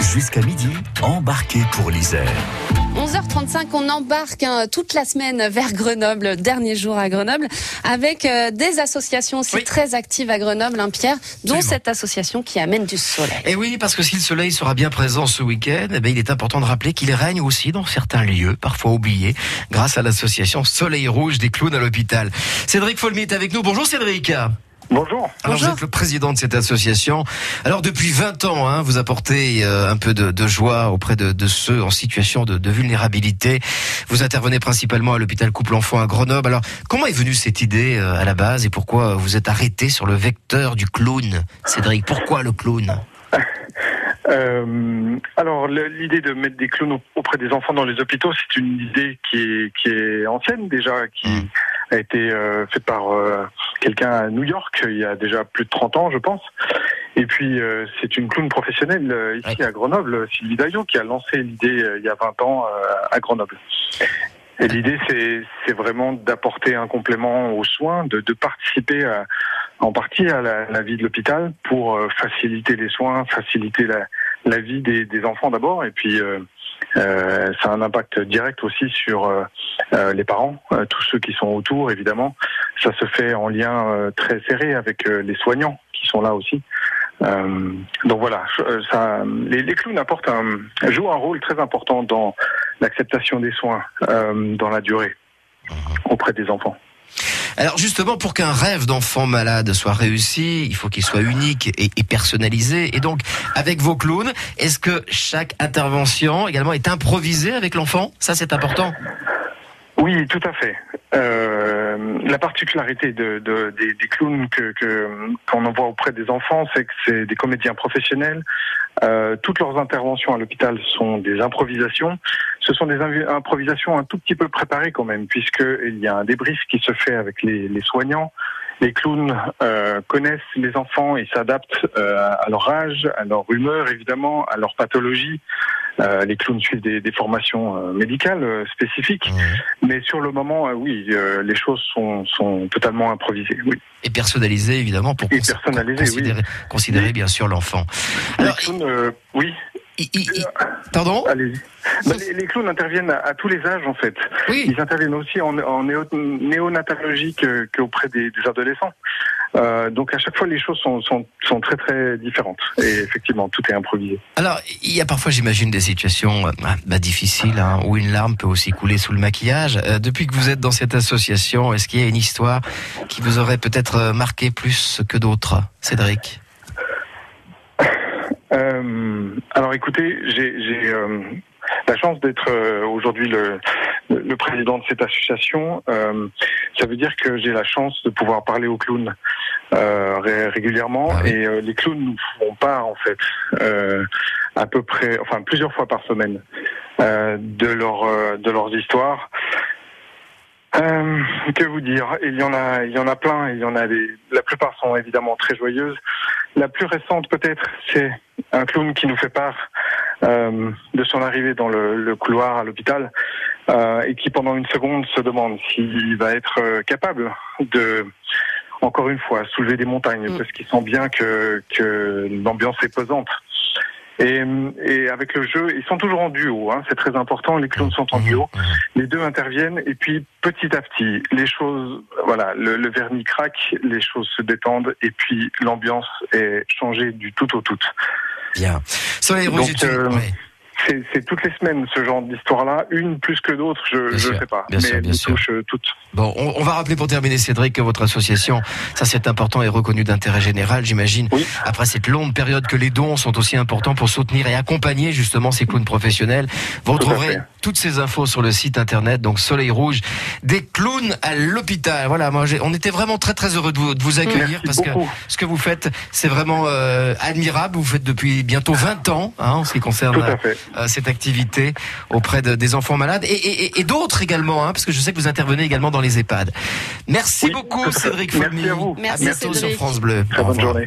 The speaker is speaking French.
Jusqu'à midi, embarquez pour l'Isère. 11h35, on embarque hein, toute la semaine vers Grenoble, dernier jour à Grenoble, avec euh, des associations aussi Oui. très actives à Grenoble, hein, Pierre, dont Absolument. cette association qui amène du soleil. Et oui, parce que si le soleil sera bien présent ce week-end, eh il est important de rappeler qu'il règne aussi dans certains lieux, parfois oubliés, grâce à l'association Soleil Rouge des clowns à l'hôpital. Cédric Folmy est avec nous. Bonjour Cédric. Bonjour. Alors Bonjour. vous êtes le président de cette association. Alors depuis 20 ans, hein, vous apportez euh, un peu de, de joie auprès de, de ceux en situation de, de vulnérabilité. Vous intervenez principalement à l'hôpital Couple Enfant à Grenoble. Alors comment est venue cette idée euh, à la base et pourquoi vous êtes arrêté sur le vecteur du clown, Cédric? Pourquoi le clown? Euh, alors l'idée de mettre des clowns au- auprès des enfants dans les hôpitaux, c'est une idée qui est, qui est ancienne déjà, qui Mm. a été euh, faite par euh, quelqu'un à New York il y a déjà plus de 30 ans, je pense. Et puis euh, c'est une clown professionnelle euh, ici Ouais. à Grenoble, Sylvie Daillot, qui a lancé l'idée euh, il y a 20 ans euh, à Grenoble. Et l'idée, c'est, c'est vraiment d'apporter un complément aux soins, de, de participer à- en partie à la, la vie de l'hôpital pour euh, faciliter les soins, faciliter la, la vie des, des enfants d'abord, et puis euh, euh, ça a un impact direct aussi sur euh, les parents, euh, tous ceux qui sont autour, évidemment. Ça se fait en lien euh, très serré avec euh, les soignants qui sont là aussi. Euh, donc voilà, les, clowns jouent un rôle très important dans l'acceptation des soins dans la durée auprès des enfants. Alors justement, pour qu'un rêve d'enfant malade soit réussi, il faut qu'il soit unique et personnalisé. Et donc, avec vos clowns, est-ce que chaque intervention également est improvisée avec l'enfant? Ça, c'est important. Oui, tout à fait. Euh, la particularité de, de- des, clowns qu'on envoie auprès des enfants, c'est que c'est des comédiens professionnels. Euh, toutes leurs interventions à l'hôpital sont des improvisations. Ce sont des improvisations un tout petit peu préparées quand même, puisqu'il y a un débrief qui se fait avec les, les soignants. Les clowns euh, connaissent les enfants et s'adaptent euh, à leur âge, à leur humeur évidemment, à leur pathologie. Euh, les clowns suivent des, des formations euh, médicales euh, spécifiques. Mais sur le moment, oui, les choses sont, sont totalement improvisées. Oui. Et personnalisé, évidemment, pour cons- considérer, considérer bien sûr l'enfant. Alors, les clowns, oui, pardon? Allez-y. Bah, les, les clowns interviennent à, à tous les âges, en fait. Oui. Ils interviennent aussi en, en qu'auprès des, des adolescents. Euh, donc à chaque fois, les choses sont, sont, sont très très différentes. Et effectivement, tout est improvisé. Alors, il y a parfois, j'imagine, des situations euh, bah, difficiles hein, où une larme peut aussi couler sous le maquillage. Euh, depuis que vous êtes dans cette association, est-ce qu'il y a une histoire qui vous aurait peut-être marqué plus que d'autres, Cédric? Euh, alors écoutez, j'ai la chance d'être aujourd'hui le, le le président de cette association. Euh, ça veut dire que j'ai la chance de pouvoir parler aux clowns euh, ré- régulièrement Ah oui. et euh, les clowns nous font part en fait à peu près, enfin plusieurs fois par semaine de leur de leurs histoires. Euh, que vous dire? Il y en a, il y en a plein. Il y en a des. La plupart sont évidemment très joyeuses. La plus récente peut-être, c'est un clown qui nous fait part euh, de son arrivée dans le, le couloir à l'hôpital euh, et qui pendant une seconde se demande s'il va être euh, capable de encore une fois soulever des montagnes Mm. parce qu'il sent bien que, que l'ambiance est pesante. Et, et avec le jeu, ils sont toujours en duo, hein, c'est très important. Les clowns sont en duo les deux interviennent et puis petit à petit les choses voilà le, le vernis craque les choses se détendent et puis l'ambiance est changée du tout au tout Bien. Soleil Rouge, Donc, euh, ouais. C'est toutes les semaines ce genre d'histoire là une plus que d'autres je sûr, sais pas bien mais sûr, bien sûr. touchent euh, toutes Bon, on, on va rappeler pour terminer, Cédric, que votre association, ça c'est important, est reconnue d'intérêt général, j'imagine. Oui. Après cette longue période que les dons sont aussi importants pour soutenir et accompagner justement ces clowns professionnels. Vous Tout retrouverez toutes ces infos sur le site internet, donc Soleil Rouge, des clowns à l'hôpital. Voilà, moi, on était vraiment très très heureux de vous, de vous accueillir merci parce que ce que vous faites, c'est vraiment euh, admirable. Vous faites depuis bientôt 20 ans, hein, en ce qui concerne tout à fait cette activité auprès de- des enfants malades et, et- et- d'autres également, hein, parce que je sais que vous intervenez également dans les EHPAD. Merci Oui, beaucoup. Cédric Merci Folmy. à vous. Merci, à bientôt Cédric. sur France Bleu. très bonne journée